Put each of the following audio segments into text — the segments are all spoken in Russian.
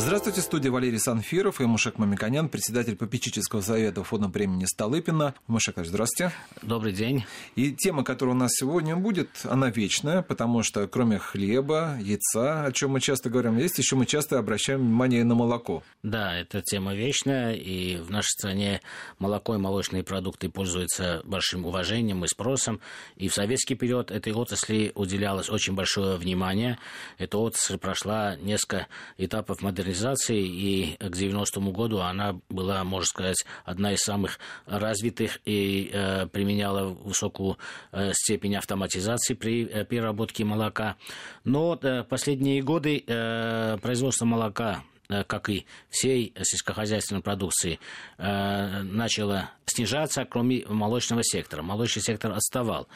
Здравствуйте, студия Валерий Санфиров и Мушек Мамиконян, председатель попечительского совета фонда премии Столыпина. Мушек, здравствуйте. Добрый день. И тема, которая у нас сегодня будет, она вечная, потому что кроме хлеба, яйца, о чем мы часто говорим, есть еще мы часто обращаем внимание на молоко. Да, эта тема вечная, и в нашей стране молоко и молочные продукты пользуются большим уважением и спросом. И в советский период этой отрасли уделялось очень большое внимание. Эта отрасль прошла несколько этапов модернизации модернизации, и к 90-му году она была, можно сказать, одна из самых развитых и э, применяла высокую э, степень автоматизации при э, переработке молока. Но э, последние годы э, производство молока Э, как и всей сельскохозяйственной продукции, э, начала снижаться, кроме молочного сектора. Молочный сектор отставал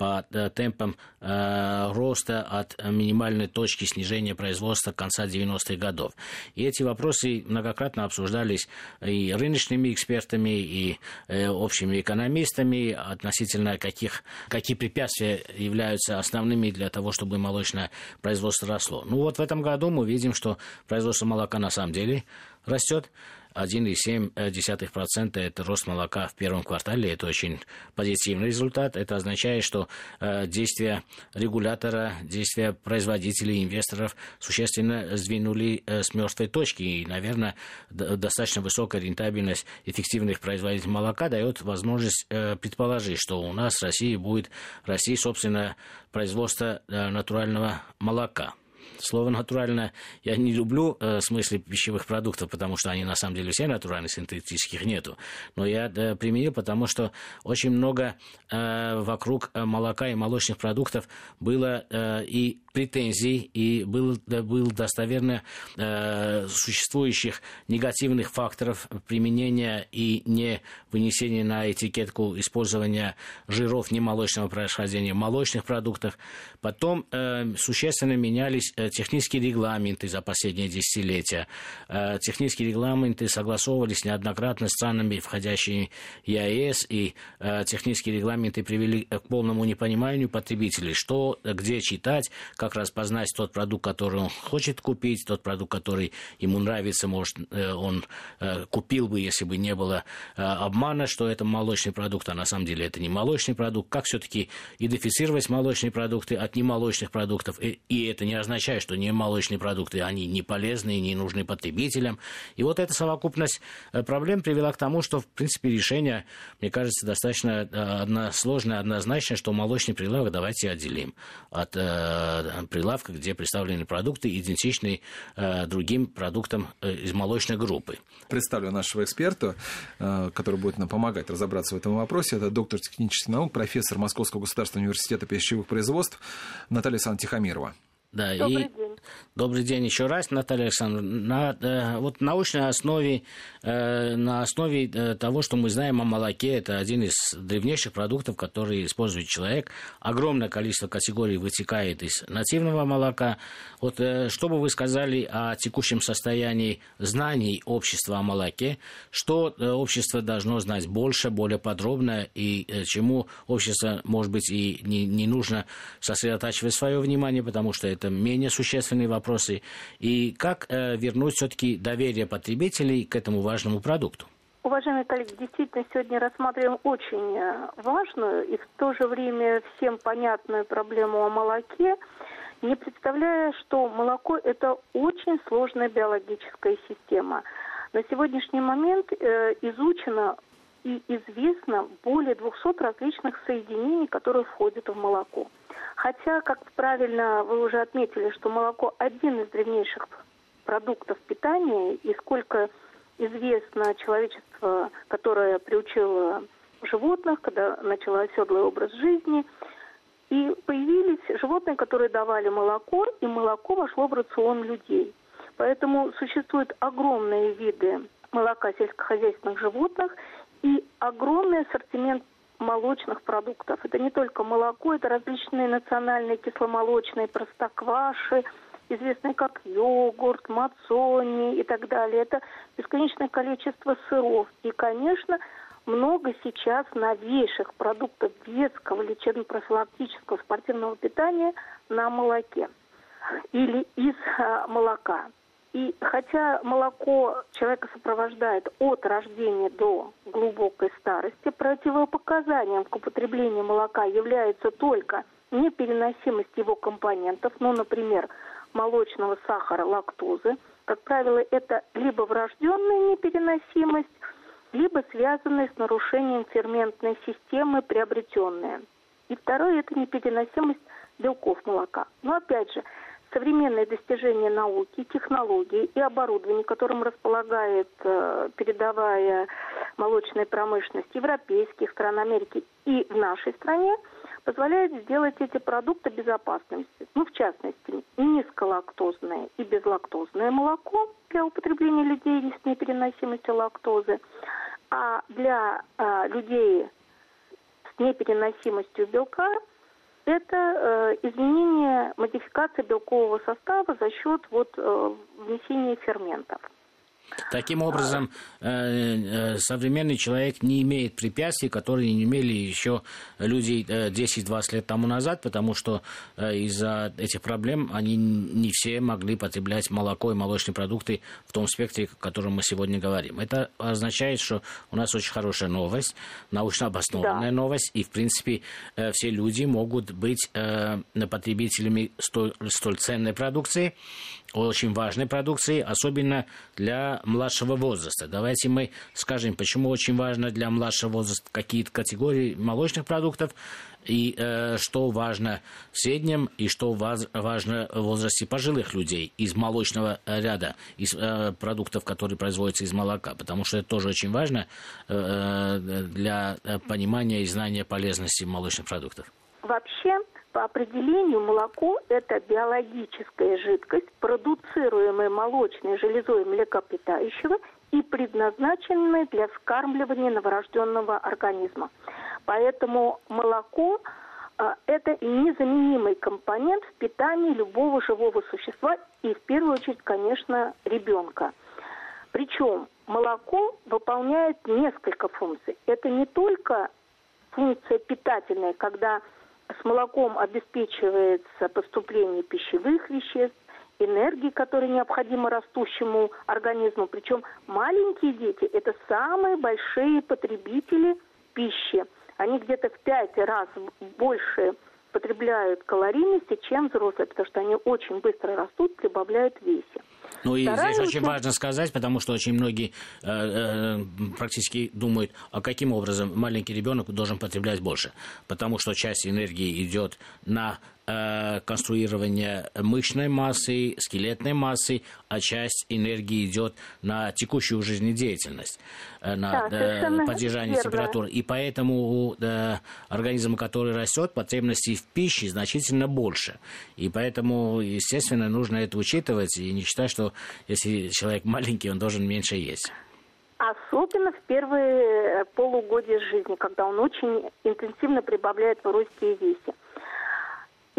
по э, темпам роста от минимальной точки снижения производства конца 90-х годов. И эти вопросы многократно обсуждались и рыночными экспертами, и общими экономистами относительно каких, какие препятствия являются основными для того, чтобы молочное производство росло. Ну вот в этом году мы видим, что производство молока на самом деле растет. 1,7% это рост молока в первом квартале. Это очень позитивный результат. Это означает, что э, действия регулятора, действия производителей, инвесторов существенно сдвинули э, с мертвой точки. И, наверное, достаточно высокая рентабельность эффективных производителей молока дает возможность э, предположить, что у нас в России будет расти, собственно, производство натурального молока. Слово «натурально» я не люблю э, в смысле пищевых продуктов, потому что они на самом деле все натуральные, синтетических нету. Но я да, применил, потому что очень много э, вокруг э, молока и молочных продуктов было э, и претензий, и был, был достоверно э, существующих негативных факторов применения и не вынесения на этикетку использования жиров немолочного происхождения молочных продуктах. Потом э, существенно менялись э, технические регламенты за последние десятилетия. Э, технические регламенты согласовывались неоднократно с странами, входящими в ЕАЭС, и э, технические регламенты привели к полному непониманию потребителей, что, где читать, как распознать тот продукт, который он хочет купить, тот продукт, который ему нравится, может, э, он купил бы, если бы не было обмана, что это молочный продукт, а на самом деле это не молочный продукт. Как все-таки идентифицировать молочные продукты от немолочных продуктов? И это не означает, что не молочные продукты, они не полезны, не нужны потребителям. И вот эта совокупность э, проблем привела к тому, что, в принципе, решение, мне кажется, достаточно э, односложное, однозначное, что молочный прилавок давайте отделим от э, прилавка, где представлены продукты, идентичные э, другим продуктам э, из молочной группы. Представлю нашего эксперта, э, который будет нам помогать разобраться в этом вопросе. Это доктор технических наук, профессор Московского государственного университета пищевых производств Наталья Александровна Тихомирова. Да, Добрый и день. Добрый день еще раз, Наталья Александровна. На э, вот научной основе, э, на основе э, того, что мы знаем о молоке, это один из древнейших продуктов, который использует человек. Огромное количество категорий вытекает из нативного молока. Вот что бы вы сказали о текущем состоянии знаний общества о молоке? Что общество должно знать больше, более подробно, и чему общество, может быть, и не, не нужно сосредотачивать свое внимание, потому что это менее существенные вопросы. И как э, вернуть все-таки доверие потребителей к этому важному продукту? Уважаемые коллеги, действительно, сегодня рассматриваем очень э, важную и в то же время всем понятную проблему о молоке, не представляя, что молоко – это очень сложная биологическая система. На сегодняшний момент э, изучено и известно более 200 различных соединений, которые входят в молоко. Хотя, как правильно вы уже отметили, что молоко один из древнейших продуктов питания, и сколько известно человечество, которое приучило животных, когда начало оседлый образ жизни, и появились животные, которые давали молоко, и молоко вошло в рацион людей. Поэтому существуют огромные виды молока сельскохозяйственных животных и огромный ассортимент молочных продуктов. Это не только молоко, это различные национальные кисломолочные простокваши, известные как йогурт, мацони и так далее. Это бесконечное количество сыров. И, конечно, много сейчас новейших продуктов детского лечебно-профилактического спортивного питания на молоке или из а, молока. И хотя молоко человека сопровождает от рождения до глубокой старости, противопоказанием к употреблению молока является только непереносимость его компонентов, ну, например, молочного сахара, лактозы. Как правило, это либо врожденная непереносимость, либо связанные с нарушением ферментной системы, приобретенные. И второе – это непереносимость белков молока. Но опять же, современные достижения науки, технологии и оборудование, которым располагает э, передовая молочная промышленность европейских стран Америки и в нашей стране, позволяют сделать эти продукты безопасными. Ну, в частности, низколактозное и безлактозное молоко для употребления людей с непереносимостью лактозы, а для э, людей с непереносимостью белка это э, изменение, модификация белкового состава за счет вот, э, внесения ферментов. Таким образом, э, э, современный человек не имеет препятствий, которые не имели еще люди 10-20 э, лет тому назад, потому что из-за этих проблем они не все могли потреблять молоко и молочные продукты в том спектре, о котором мы сегодня говорим. Это означает, что у нас очень хорошая новость, научно обоснованная да. новость, и, в принципе, все люди могут быть потребителями столь, столь ценной продукции, очень важной продукции, особенно для младшего возраста. Давайте мы скажем, почему очень важно для младшего возраста какие-то категории молочных продуктов, и э, что важно в среднем, и что ваз, важно в возрасте пожилых людей из молочного ряда, из э, продуктов, которые производятся из молока, потому что это тоже очень важно э, э для понимания и знания полезности молочных продуктов. Вообще, по определению молоко – это биологическая жидкость, продуцируемая молочной железой млекопитающего и предназначенная для вскармливания новорожденного организма. Поэтому молоко а, это незаменимый компонент в питании любого живого существа и в первую очередь, конечно, ребенка. Причем молоко выполняет несколько функций. Это не только функция питательная, когда с молоком обеспечивается поступление пищевых веществ, энергии, которая необходима растущему организму. Причем маленькие дети – это самые большие потребители пищи. Они где-то в пять раз больше потребляют калорийности, чем взрослые, потому что они очень быстро растут, прибавляют в весе. Ну и Стараемся... здесь очень важно сказать, потому что очень многие э, э, практически думают, а каким образом маленький ребенок должен потреблять больше. Потому что часть энергии идет на конструирования мышечной массы, скелетной массы, а часть энергии идет на текущую жизнедеятельность, э, на да, поддержание верно. температуры. И поэтому у организма, который растет, потребностей в пище значительно больше. И поэтому, естественно, нужно это учитывать и не считать, что если человек маленький, он должен меньше есть. Особенно в первые полугодия жизни, когда он очень интенсивно прибавляет в росте и весе.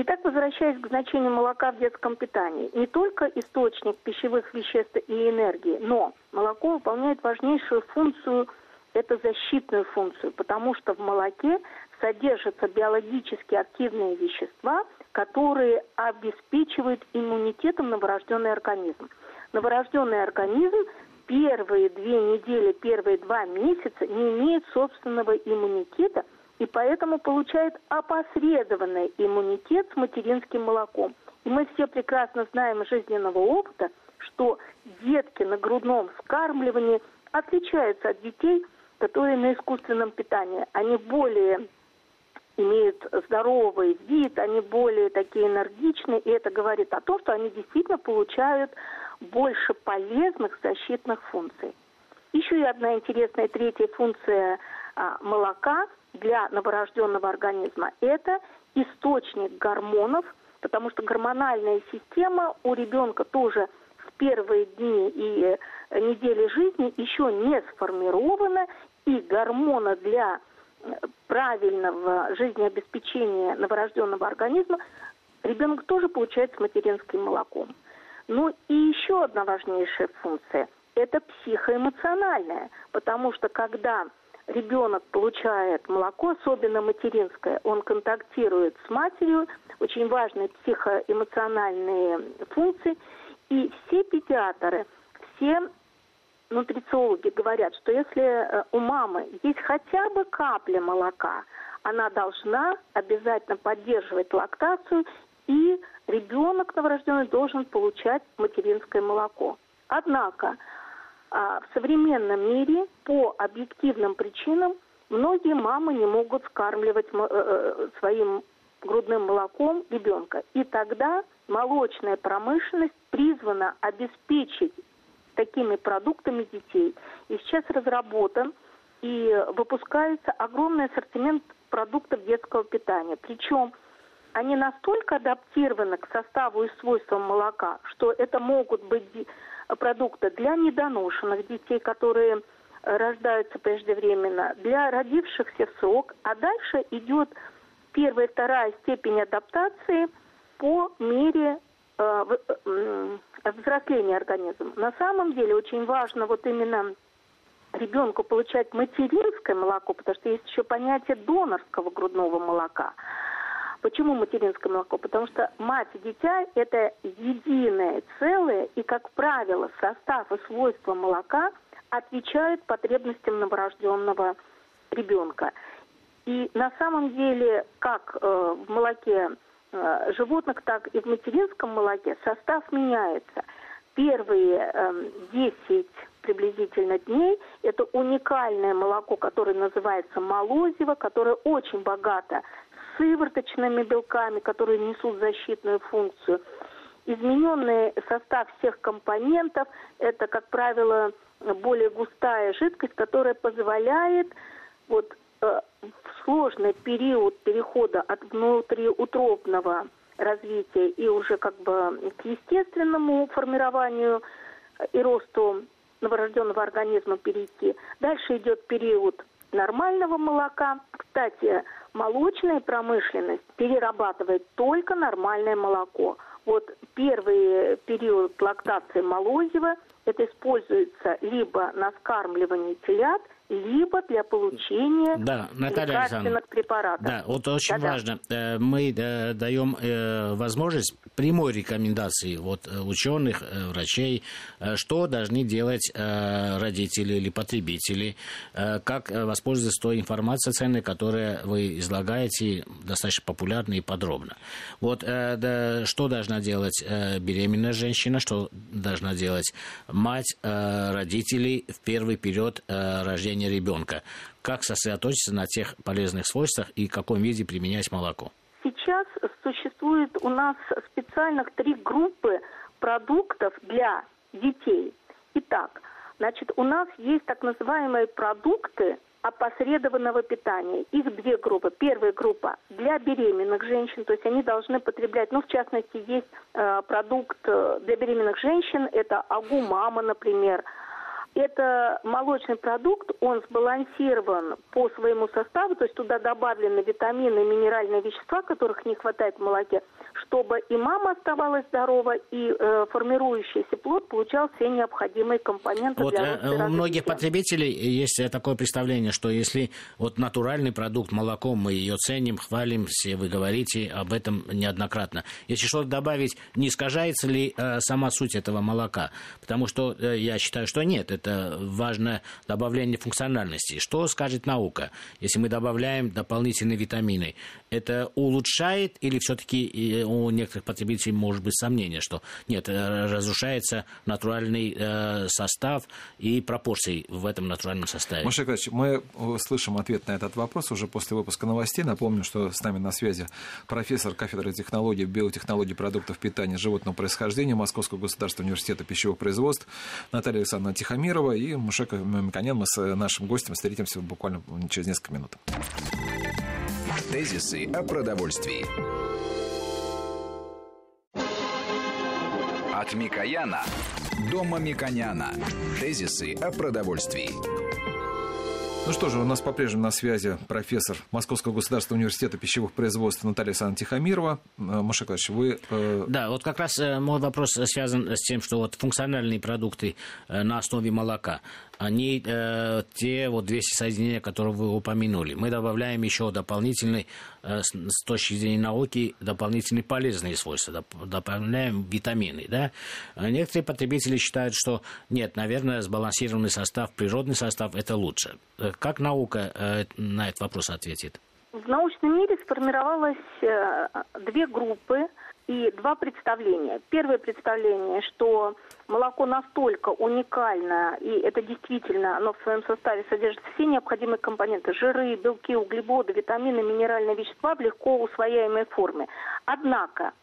Итак, возвращаясь к значению молока в детском питании, не только источник пищевых веществ и энергии, но молоко выполняет важнейшую функцию, это защитную функцию, потому что в молоке содержатся биологически активные вещества, которые обеспечивают иммунитетом новорожденный организм. Новорожденный организм первые две недели, первые два месяца не имеет собственного иммунитета – и поэтому получает опосредованный иммунитет с материнским молоком. И мы все прекрасно знаем из жизненного опыта, что детки на грудном вскармливании отличаются от детей, которые на искусственном питании. Они более имеют здоровый вид, они более такие энергичные, и это говорит о том, что они действительно получают больше полезных защитных функций. Еще и одна интересная третья функция а, молока – для новорожденного организма – это источник гормонов, потому что гормональная система у ребенка тоже в первые дни и э, недели жизни еще не сформирована, и гормона для э, правильного жизнеобеспечения новорожденного организма ребенок тоже получает с материнским молоком. Ну и еще одна важнейшая функция – это психоэмоциональная, потому что когда ребенок получает молоко, особенно материнское, он контактирует с матерью, очень важные психоэмоциональные функции, и все педиатры, все нутрициологи говорят, что если э, у мамы есть хотя бы капля молока, она должна обязательно поддерживать лактацию, и ребенок новорожденный должен получать материнское молоко. Однако в современном мире по объективным причинам многие мамы не могут скармливать э, э, своим грудным молоком ребенка. И тогда молочная промышленность призвана обеспечить такими продуктами детей. И сейчас разработан и выпускается огромный ассортимент продуктов детского питания. Причем они настолько адаптированы к составу и свойствам молока, что это могут быть продукты для недоношенных детей, которые э, рождаются преждевременно, для родившихся в срок, а дальше идет первая вторая степень адаптации по мере э, э, взросления организма. На самом деле очень важно вот именно ребенку получать материнское молоко, потому что есть еще понятие донорского грудного молока. Почему материнское молоко? Потому что мать и дитя – это единое целое, и, как правило, состав и свойства молока отвечают потребностям новорожденного ребенка. И на самом деле, как э, в молоке э, животных, так и в материнском молоке состав меняется. Первые э, 10 приблизительно дней это уникальное молоко, которое называется молозиво, которое очень богато сывороточными белками, которые несут защитную функцию. Измененный состав всех компонентов – это, как правило, более густая жидкость, которая позволяет вот, э, в сложный период перехода от внутриутробного развития и уже как бы к естественному формированию и росту новорожденного организма перейти. Дальше идет период нормального молока. Кстати, молочная промышленность перерабатывает только нормальное молоко. Вот первый период лактации молозива это используется либо на скармливание телят, либо для получения да, Наталья лекарственных препаратов. Да, вот очень Да-да. важно. Э, мы э, даем э, возможность прямой рекомендации вот ученых, врачей, что должны делать родители или потребители, как воспользоваться той информацией ценной, которую вы излагаете достаточно популярно и подробно. Вот что должна делать беременная женщина, что должна делать мать, родители в первый период рождения рождения ребенка. Как сосредоточиться на тех полезных свойствах и в каком виде применять молоко? Сейчас существует у нас специальных три группы продуктов для детей. Итак, значит, у нас есть так называемые продукты опосредованного питания. Их две группы. Первая группа для беременных женщин, то есть они должны потреблять, ну, в частности, есть э, продукт э, для беременных женщин, это агумама, например, это молочный продукт, он сбалансирован по своему составу, то есть туда добавлены витамины минеральные вещества, которых не хватает в молоке, чтобы и мама оставалась здорова, и э, формирующийся плод получал все необходимые компоненты вот, для э, У многих потребителей есть такое представление, что если вот натуральный продукт, молоко, мы ее ценим, хвалим, все вы говорите об этом неоднократно. Если что-то добавить, не искажается ли э, сама суть этого молока? Потому что э, я считаю, что нет, это важное добавление функциональности. Что скажет наука, если мы добавляем дополнительные витамины? Это улучшает или все-таки у некоторых потребителей может быть сомнение, что нет, э, разрушается натуральный э, состав и пропорции в этом натуральном составе? Маша Николаевич, мы слышим ответ на этот вопрос уже после выпуска новостей. Напомню, что с нами на связи профессор кафедры технологий, биотехнологий продуктов питания животного происхождения Московского государственного университета пищевых производств Наталья Александровна Тихомирова Тихомирова и Мушека Мамиканян. Мы с нашим гостем встретимся буквально через несколько минут. Тезисы о продовольствии. От Микояна до Мамиконяна. Тезисы о продовольствии. Ну что же, у нас по-прежнему на связи профессор Московского государственного университета пищевых производств Наталья Александровна Тихомирова. Э, Маша Клач, вы... Э... Да, вот как раз э, мой вопрос связан с тем, что вот функциональные продукты на основе молока, они э, те вот 200 соединения, которые вы упомянули. Мы добавляем еще дополнительный, э, с, с точки зрения науки, дополнительные полезные свойства, доп, добавляем витамины. Да? А некоторые потребители считают, что нет, наверное, сбалансированный состав, природный состав – это лучше. Э, как наука э, на этот вопрос ответит? В научном мире сформировалось э, две группы и два представления. Первое представление, что молоко настолько уникально, и это действительно, оно в своем составе содержит все необходимые компоненты, жиры, белки, углеводы, витамины, минеральные вещества в легко усвояемой форме. Однако,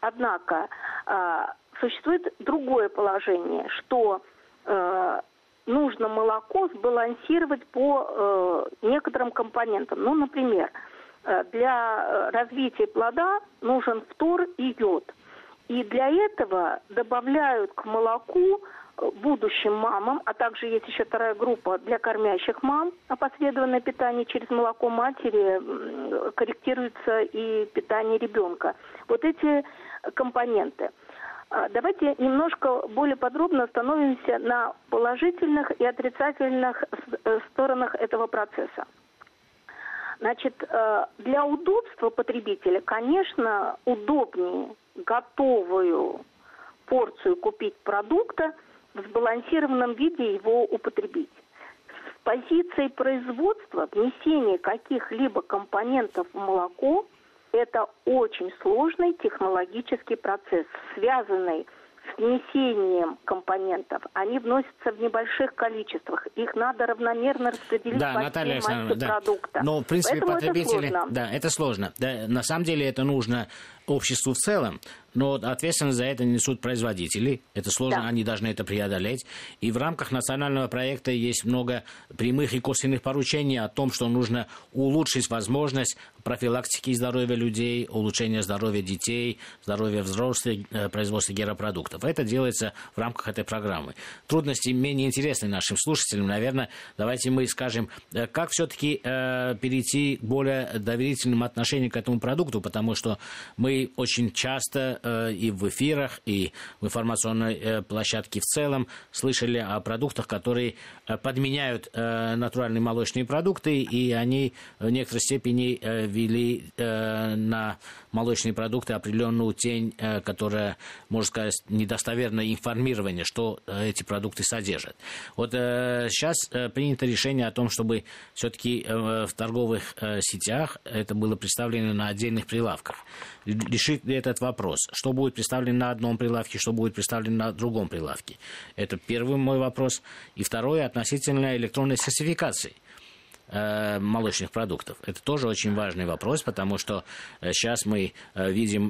однако, э, существует другое положение, что э, нужно молоко сбалансировать по э, некоторым компонентам. Ну, например, э, для э, развития плода нужен фтор и йод. И для этого добавляют к молоку э, будущим мамам, а также есть еще вторая группа для кормящих мам, опосредованное питание через молоко матери, корректируется и питание ребенка. Вот эти компоненты – а, давайте немножко более подробно остановимся на положительных и отрицательных э, сторонах этого процесса. Значит, э, для удобства потребителя, конечно, удобнее готовую порцию купить продукта, в сбалансированном виде его употребить. С позиции производства внесение каких-либо компонентов в молоко – это очень сложный технологический процесс, связанный внесением компонентов. Они вносятся в небольших количествах. Их надо равномерно распределить да, по Наталья массе да. продукта. Но, в принципе, Поэтому потребители... Это сложно. Да, это сложно. Да, на самом деле это нужно обществу в целом, но ответственность за это несут производители. Это сложно, да. они должны это преодолеть. И в рамках национального проекта есть много прямых и косвенных поручений о том, что нужно улучшить возможность профилактики здоровья людей, улучшения здоровья детей, здоровья взрослых, э, производства геропродуктов. Это делается в рамках этой программы. Трудности менее интересны нашим слушателям. Наверное, давайте мы скажем, э, как все-таки э, перейти к более доверительным отношениям к этому продукту, потому что мы очень часто э, и в эфирах, и в информационной э, площадке в целом слышали о продуктах, которые э, подменяют э, натуральные молочные продукты, и они в некоторой степени э, вели э, на молочные продукты определенную тень, э, которая, можно сказать, недостоверное информирование, что э, эти продукты содержат. Вот э, сейчас э, принято решение о том, чтобы все-таки э, в торговых э, сетях это было представлено на отдельных прилавках решит ли этот вопрос? Что будет представлено на одном прилавке, что будет представлено на другом прилавке? Это первый мой вопрос. И второе относительно электронной сертификации э, молочных продуктов. Это тоже очень важный вопрос, потому что сейчас э, мы э, видим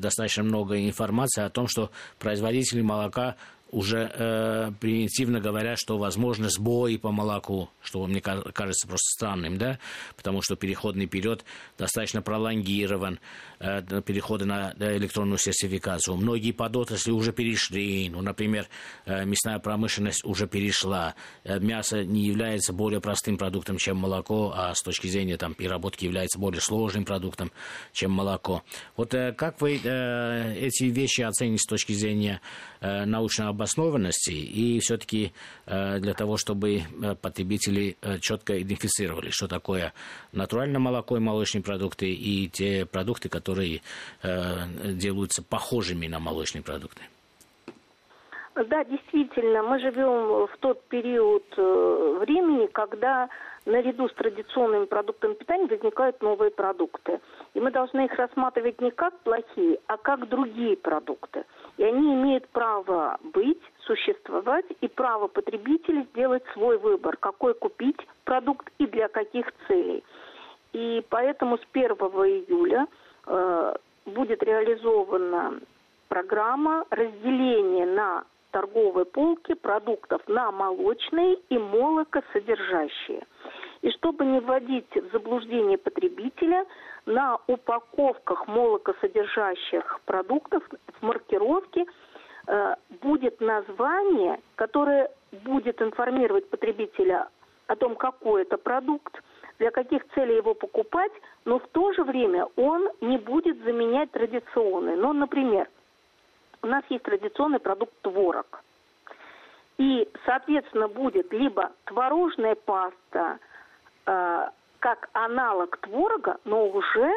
достаточно много информации о том, что производители молока уже э, примитивно говорят, что возможно сбои по молоку, что мне кажется просто странным, да, потому что переходный период достаточно пролонгирован, э, переходы на электронную сертификацию. Многие подотрасли уже перешли, ну, например, э, мясная промышленность уже перешла, э, мясо не является более простым продуктом, чем молоко, а с точки зрения там, переработки является более сложным продуктом, чем молоко. Вот э, как вы э, эти вещи оцените с точки зрения э, научного обоснованности и все-таки э, для того, чтобы э, потребители э, четко идентифицировали, что такое натуральное молоко и молочные продукты и те продукты, которые делаются похожими на молочные продукты. Да, действительно, мы живем в тот период времени, когда наряду с традиционными продуктами питания возникают новые продукты. И мы должны их рассматривать не как плохие, а как другие продукты. И они имеют право быть, существовать, и право потребителей сделать свой выбор, какой купить продукт и для каких целей. И поэтому с 1 июля э, будет реализована программа разделения на торговой полке продуктов на молочные и молокосодержащие. И чтобы не вводить в заблуждение потребителя, на упаковках молокосодержащих продуктов в маркировке э, будет название, которое будет информировать потребителя о том, какой это продукт, для каких целей его покупать, но в то же время он не будет заменять традиционный. Ну, например, у нас есть традиционный продукт творог. И, соответственно, будет либо творожная паста э, как аналог творога, но уже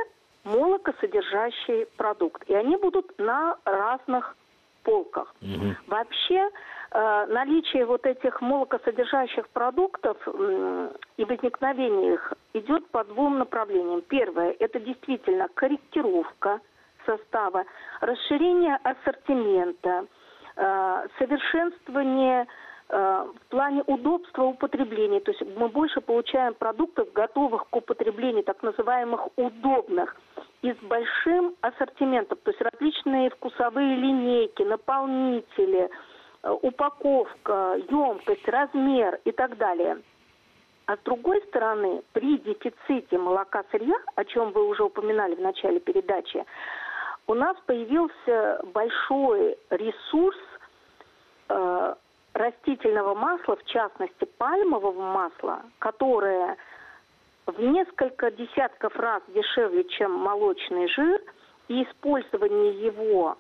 молокосодержащий продукт. И они будут на разных полках. Угу. Вообще э, наличие вот этих молокосодержащих продуктов э, и возникновение их идет по двум направлениям. Первое – это действительно корректировка состава, расширение ассортимента, э, совершенствование в плане удобства употребления. То есть мы больше получаем продуктов, готовых к употреблению, так называемых удобных и с большим ассортиментом, то есть различные вкусовые линейки, наполнители, э, упаковка, емкость, размер и так далее. А с другой стороны, при дефиците молока сырья, о чем вы уже упоминали в начале передачи, у нас появился большой ресурс э, растительного масла, в частности пальмового масла, которое в несколько десятков раз дешевле, чем молочный жир, и использование его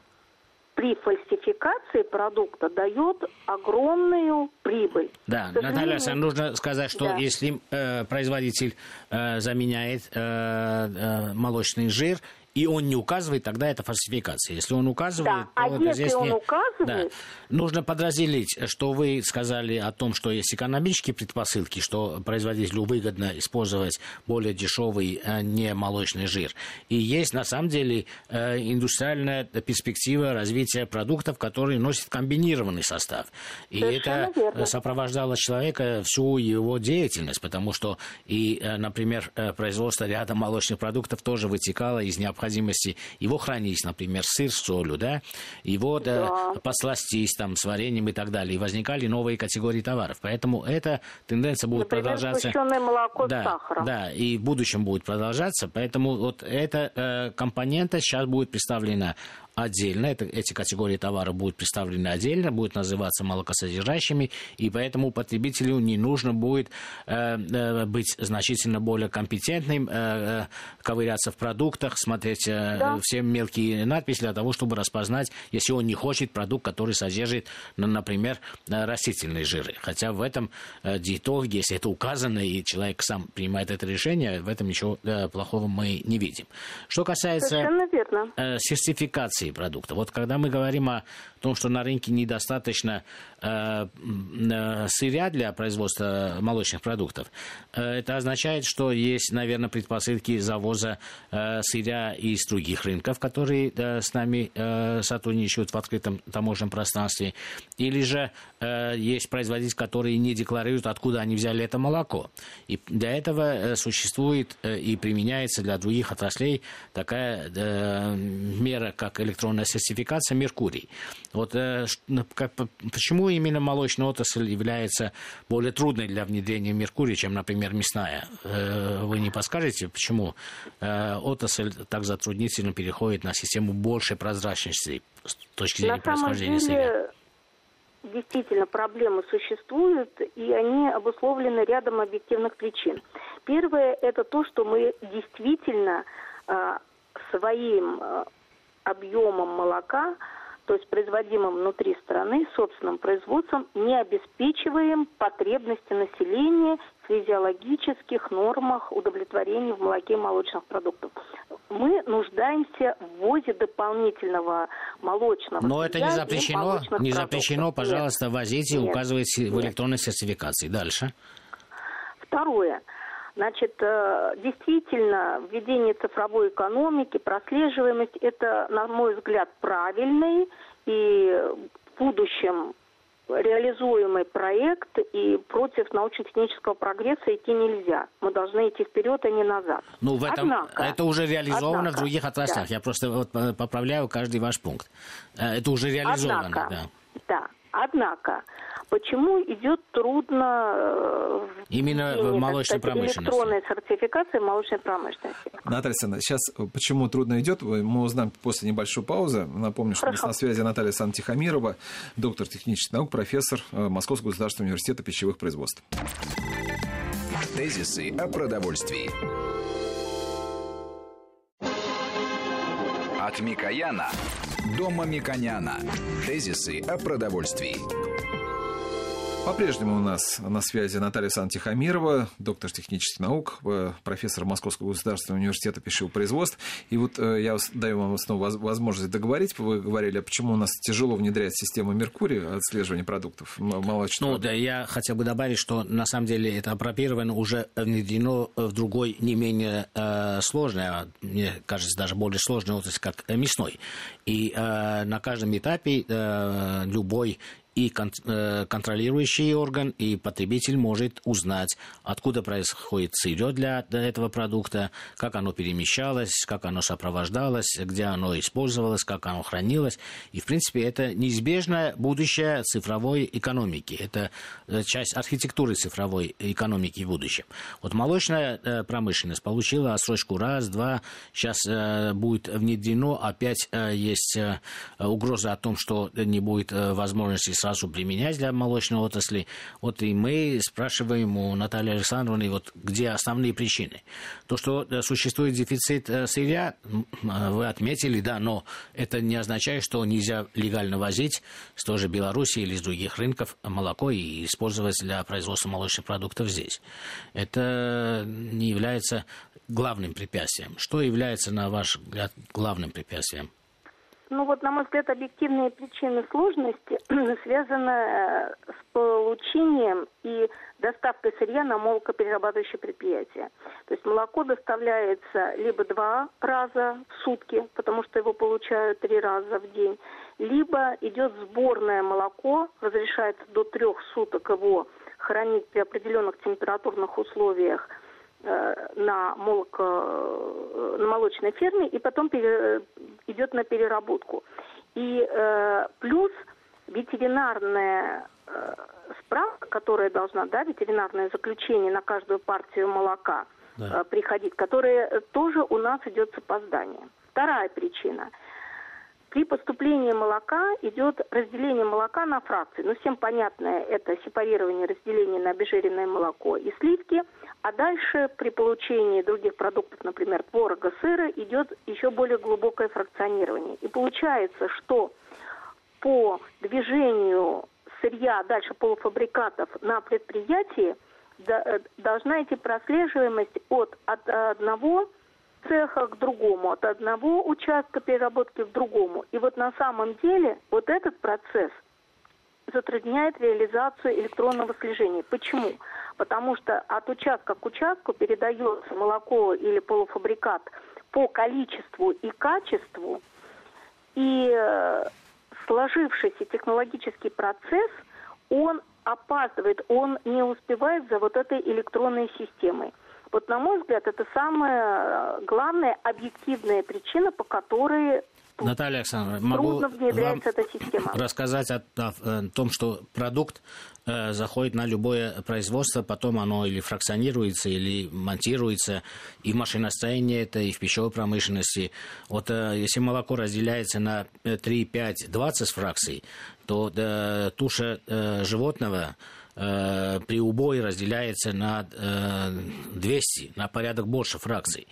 при фальсификации продукта дает огромную прибыль. Да, Наталья Александровна, нужно сказать, что да. если э, производитель э, заменяет э, э, молочный жир и он не указывает, тогда это фальсификация. Если он указывает, да. то а если здесь он не... указывает... Да. Нужно подразделить, что вы сказали о том, что есть экономические предпосылки, что производителю выгодно использовать более дешевый а не молочный жир. И есть, на самом деле, э, индустриальная перспектива развития продуктов, которые носят комбинированный состав. И Совершенно это верно. сопровождало человека всю его деятельность, потому что и, э, например, э, производство ряда молочных продуктов тоже вытекало из необходимости необходимости его хранить, например, сыр с солью, да, его да. посластить там с вареньем и так далее. И возникали новые категории товаров. Поэтому эта тенденция будет например, продолжаться. молоко да, с сахаром. Да, и в будущем будет продолжаться. Поэтому вот эта э, компонента сейчас будет представлена отдельно. Это, эти категории товаров будут представлены отдельно, будут называться молокосодержащими, и поэтому потребителю не нужно будет э, э, быть значительно более компетентным, э, э, ковыряться в продуктах, смотреть э, да. все мелкие надписи для того, чтобы распознать, если он не хочет продукт, который содержит, ну, например, э, растительные жиры. Хотя в этом э, диетологе, если это указано, и человек сам принимает это решение, в этом ничего э, плохого мы не видим. Что касается э, сертификации квалификации продукта. Вот когда мы говорим о том, что на рынке недостаточно э, э, сырья для производства молочных продуктов, э, это означает, что есть, наверное, предпосылки завоза э, сырья из других рынков, которые э, с нами э, сотрудничают в открытом таможенном пространстве, или же э, есть производители, которые не декларируют, откуда они взяли это молоко. И для этого э, существует э, и применяется для других отраслей такая э, мера, как электронная электронная сертификация Меркурий. Вот э, как, почему именно молочная отрасль является более трудной для внедрения Меркурия, чем, например, мясная? Э, вы не подскажете, почему э, отрасль так затруднительно переходит на систему большей прозрачности с точки зрения на происхождения деле... сырья? действительно проблемы существуют, и они обусловлены рядом объективных причин. Первое – это то, что мы действительно э, своим э, объемом молока, то есть производимым внутри страны, собственным производством, не обеспечиваем потребности населения в физиологических нормах удовлетворения в молоке и молочных продуктов. Мы нуждаемся в ввозе дополнительного молочного. Но это не запрещено, не запрещено, пожалуйста, Нет. возите, Нет. указывайте в электронной сертификации. Дальше. Второе. Значит, э, действительно, введение цифровой экономики, прослеживаемость – это, на мой взгляд, правильный и в будущем реализуемый проект, и против научно-технического прогресса идти нельзя. Мы должны идти вперед, а не назад. Ну, в этом однако, это уже реализовано однако, в других отраслях. Да. Я просто вот э, поправляю каждый ваш пункт. Э, это уже реализовано. Однако, да. да. Однако, почему идет трудно Именно в молочной сказать, промышленности. электронная сертификация молочной промышленности. Наталья Александровна, сейчас почему трудно идет, мы узнаем после небольшой паузы. Напомню, что у нас на связи Наталья Александровна Тихомирова, доктор технических наук, профессор э, Московского государственного университета пищевых производств. Тезисы о продовольствии. От Микояна до Мамиконяна. Тезисы о продовольствии. По-прежнему у нас на связи Наталья Сан-Тихомирова, доктор технических наук, э, профессор Московского государственного университета пищевого производства. И вот э, я даю вам снова возможность договорить. Вы говорили, а почему у нас тяжело внедрять систему Меркурия отслеживания продуктов молочных? Ну, да, я хотел бы добавить, что на самом деле это апропировано уже внедрено в другой не менее э, сложной, а мне кажется, даже более сложной отрасли, как мясной. И э, на каждом этапе э, любой и э, контролирующий орган, и потребитель может узнать, откуда происходит сырье для этого продукта, как оно перемещалось, как оно сопровождалось, где оно использовалось, как оно хранилось. И, в принципе, это неизбежное будущее цифровой экономики. Это э, часть архитектуры цифровой экономики в будущем. Вот молочная э, промышленность получила отсрочку раз, два. Сейчас будет внедрено. Опять есть угроза о том, что не будет возможности сразу применять для молочной отрасли. Вот и мы спрашиваем у Натальи Александровны, вот где основные причины. То, что э, существует дефицит э, сырья, э, вы отметили, да, но это не означает, что нельзя легально возить с той же Беларуси или с других рынков молоко и использовать для производства молочных продуктов здесь. Это не является главным препятствием. Что является, на ваш взгляд, главным препятствием? Ну вот, на мой взгляд, объективные причины сложности связаны э, с получением и доставкой сырья на молокоперерабатывающее предприятие. То есть молоко доставляется либо два раза в сутки, потому что его получают три раза в день, либо идет сборное молоко, разрешается до трех суток его хранить при определенных температурных условиях – на, молоко, э, на молочной ферме и потом пере, идет на переработку. И э, плюс ветеринарная э, справка, которая должна, да, ветеринарное заключение на каждую партию молока да. э, приходить, которое тоже у нас идет с опозданием. Вторая причина – при поступлении молока идет разделение молока на фракции. Ну, всем понятное это сепарирование, разделение на обезжиренное молоко и сливки. А дальше при получении других продуктов, например, творога, сыра, идет еще более глубокое фракционирование. И получается, что по движению сырья, дальше полуфабрикатов на предприятии э, должна идти прослеживаемость от, от одного цеха к другому, от одного участка переработки к другому. И вот на самом деле вот этот процесс затрудняет реализацию электронного слежения. Почему? Потому что от участка к участку передается молоко или полуфабрикат по количеству и качеству, и э, сложившийся технологический процесс, он опаздывает, он не успевает за вот этой электронной системой. Вот, на мой взгляд, это самая э, главная объективная причина, по которой Наталья Александровна, могу вам эта система. рассказать о, о, о том, что продукт э, заходит на любое производство, потом оно или фракционируется, или монтируется, и в машиностроении это, и в пищевой промышленности. Вот э, если молоко разделяется на 3, 5, 20 фракций, то э, туша э, животного Э, при убое разделяется на 200, э, на порядок больше фракций.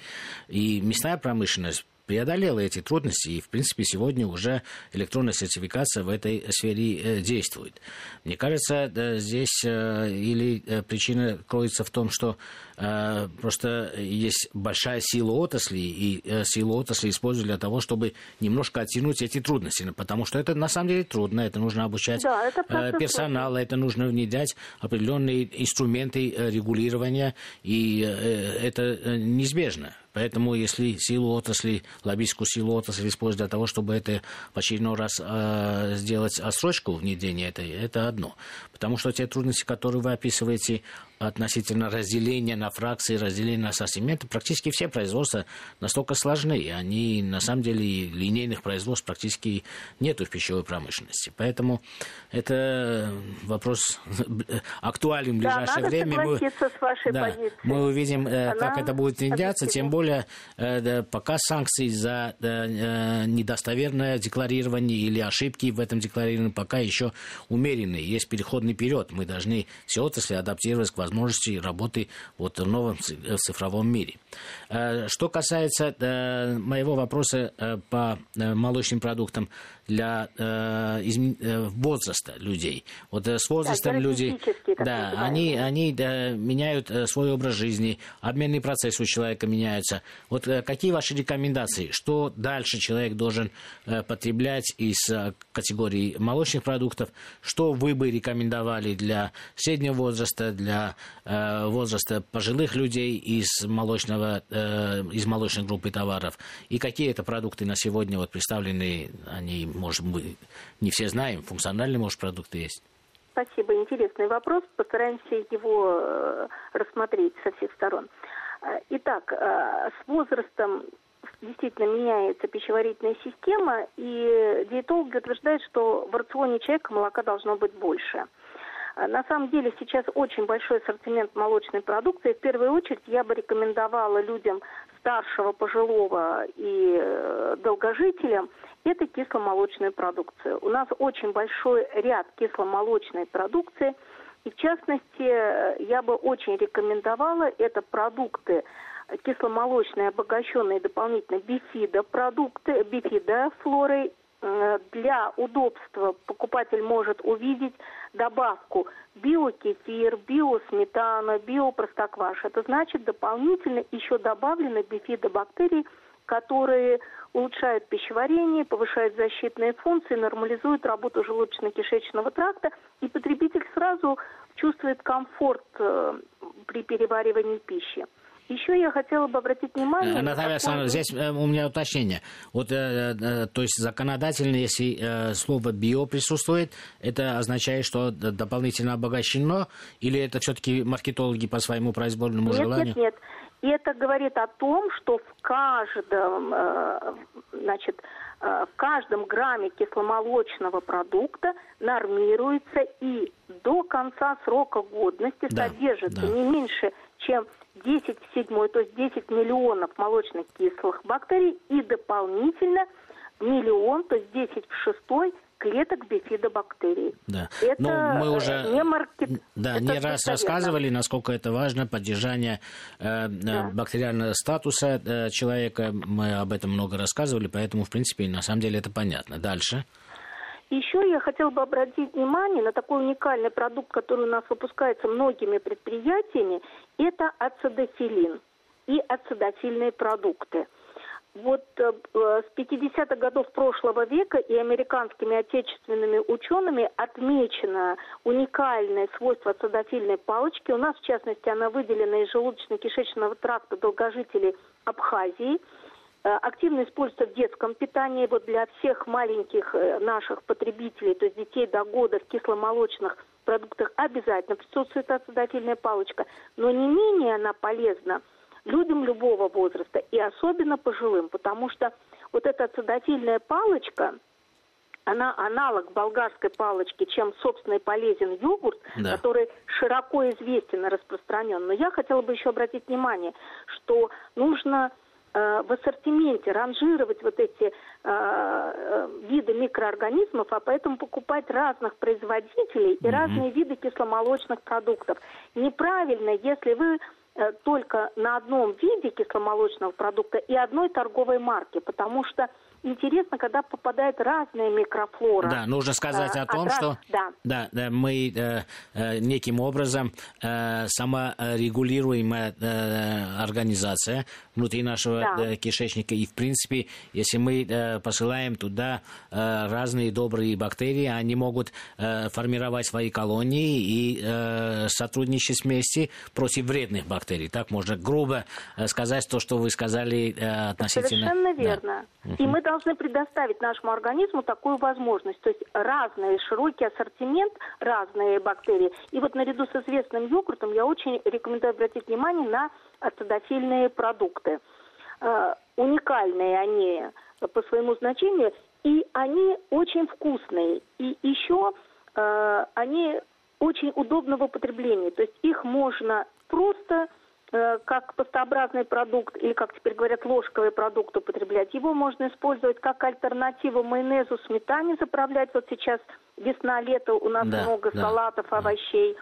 И мясная промышленность преодолела эти трудности, и, в принципе, сегодня уже электронная сертификация в этой сфере э, действует. Мне кажется, здесь или причина кроется в том, что Э, просто есть большая сила отрасли, и э, силу отрасли используют для того, чтобы немножко оттянуть эти трудности, потому что это на самом деле трудно, это нужно обучать да, это э, персонала, это нужно внедрять определенные инструменты регулирования, и это неизбежно. Поэтому, если силу отрасли, лоббистскую силу отрасли использовать для того, чтобы это в очередной раз э, сделать отсрочку внедрения, это, это одно. Потому что те трудности, которые вы описываете, относительно разделения на фракции, разделения на ассортименты, практически все производства настолько сложны. Они, на самом деле, линейных производств практически нету в пищевой промышленности. Поэтому это вопрос актуален в ближайшее да, время. Мы, с вашей да, мы увидим, э, Она как это будет внедряться, тем более э, пока санкции за э, недостоверное декларирование или ошибки в этом декларировании пока еще умеренные. Есть переходный период. Мы должны все отрасли адаптировать к возможностям возможности работы вот в новом цифровом мире. Что касается моего вопроса по молочным продуктам, для э, изм... Э, возраста людей. Вот э, с возрастом да, люди, да, они, они да, меняют э, свой образ жизни, обменный процесс у человека меняется. Вот какие ваши рекомендации? Что дальше человек должен потреблять из категории молочных продуктов? Что вы бы рекомендовали для среднего возраста, для э, возраста пожилых людей из молочного, э, из молочной группы товаров? И какие это продукты на сегодня вот представлены, они может, мы не все знаем, функциональные, может, продукты есть. Спасибо, интересный вопрос. Постараемся его э, рассмотреть со всех сторон. Э, итак, э, с возрастом действительно меняется пищеварительная система, и диетологи утверждают, что в рационе человека молока должно быть больше. На самом деле сейчас очень большой ассортимент молочной продукции. В первую очередь я бы рекомендовала людям старшего, пожилого и долгожителям – это кисломолочная продукция. У нас очень большой ряд кисломолочной продукции. И в частности, я бы очень рекомендовала это продукты кисломолочные, обогащенные дополнительно бифидо продукты, бифидо флорой. Для удобства покупатель может увидеть добавку биокефир, биосметана, биопростокваш. Это значит дополнительно еще добавлены бифидобактерии, которые улучшают пищеварение, повышают защитные функции, нормализуют работу желудочно-кишечного тракта, и потребитель сразу чувствует комфорт э, при переваривании пищи. Еще я хотела бы обратить внимание... Э, Наталья Александровна, здесь э, у меня уточнение. Вот, то есть законодательно, если слово «био» присутствует, это означает, что дополнительно обогащено, или это все-таки маркетологи по своему произвольному нет, желанию? Нет, нет, и это говорит о том, что в каждом, э, значит, э, в каждом грамме кисломолочного продукта нормируется и до конца срока годности да, содержится да. не меньше, чем 10 в седьмой, то есть 10 миллионов молочных кислых бактерий и дополнительно миллион, то есть 10 в шестой клеток бифидобактерий. Да. Это Но мы уже не маркет... да, это не раз рассказывали, насколько это важно, поддержание э, да. бактериального статуса э, человека. Мы об этом много рассказывали, поэтому, в принципе, на самом деле это понятно. Дальше. Еще я хотела бы обратить внимание на такой уникальный продукт, который у нас выпускается многими предприятиями. Это ацидофилин и ацидофильные продукты – вот э, с 50-х годов прошлого века и американскими отечественными учеными отмечено уникальное свойство ацидофильной палочки. У нас, в частности, она выделена из желудочно-кишечного тракта долгожителей Абхазии. Э, активно используется в детском питании. Вот для всех маленьких э, наших потребителей, то есть детей до года в кисломолочных продуктах обязательно присутствует ацидофильная палочка. Но не менее она полезна – людям любого возраста и особенно пожилым, потому что вот эта цидофильная палочка, она аналог болгарской палочки, чем, собственно, и полезен йогурт, да. который широко известен и распространен. Но я хотела бы еще обратить внимание, что нужно в ассортименте ранжировать вот эти э, э, виды микроорганизмов, а поэтому покупать разных производителей и mm-hmm. разные виды кисломолочных продуктов. Неправильно, если вы Э, только на одном виде кисломолочного продукта и одной торговой марки, потому что интересно, когда попадает разная микрофлора. Да, нужно сказать а, о том, что да. Да, да, мы э, э, неким образом э, саморегулируемая э, организация внутри нашего да. э, кишечника. И, в принципе, если мы э, посылаем туда э, разные добрые бактерии, они могут э, формировать свои колонии и э, сотрудничать вместе против вредных бактерий. Так можно грубо э, сказать то, что вы сказали э, относительно... Совершенно верно. Да. И мы должны предоставить нашему организму такую возможность. То есть разный широкий ассортимент, разные бактерии. И вот наряду с известным йогуртом я очень рекомендую обратить внимание на ацидофильные продукты. Э, уникальные они по своему значению, и они очень вкусные. И еще э, они очень удобны в употреблении. То есть их можно просто как пастообразный продукт или, как теперь говорят, ложковый продукт употреблять. Его можно использовать как альтернативу майонезу, сметане заправлять. Вот сейчас весна, лето, у нас да, много да, салатов, овощей.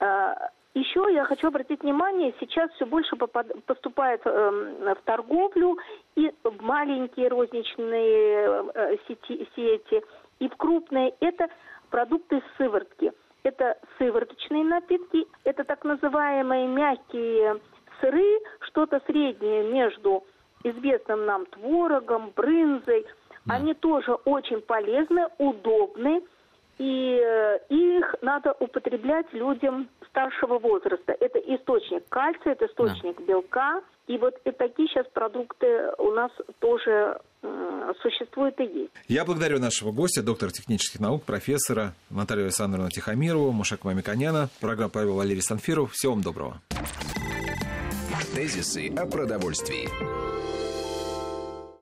Э, Еще я хочу обратить внимание, сейчас все больше поступает эм, в торговлю и в маленькие розничные э, сети, сети, и в крупные. Это продукты сыворотки. Это сывороточные напитки, это так называемые мягкие сыры, что-то среднее между известным нам творогом, брынзой. Да. Они тоже очень полезны, удобны, и э, их надо употреблять людям старшего возраста. Это источник кальция, это источник да. белка. И вот и такие сейчас продукты у нас тоже э, существуют и есть. Я благодарю нашего гостя, доктора технических наук, профессора Наталью Александровну Тихомирову, Мушака Мамиканяна. Программа провел Валерий Санфиров. Всего вам доброго. Тезисы о продовольствии.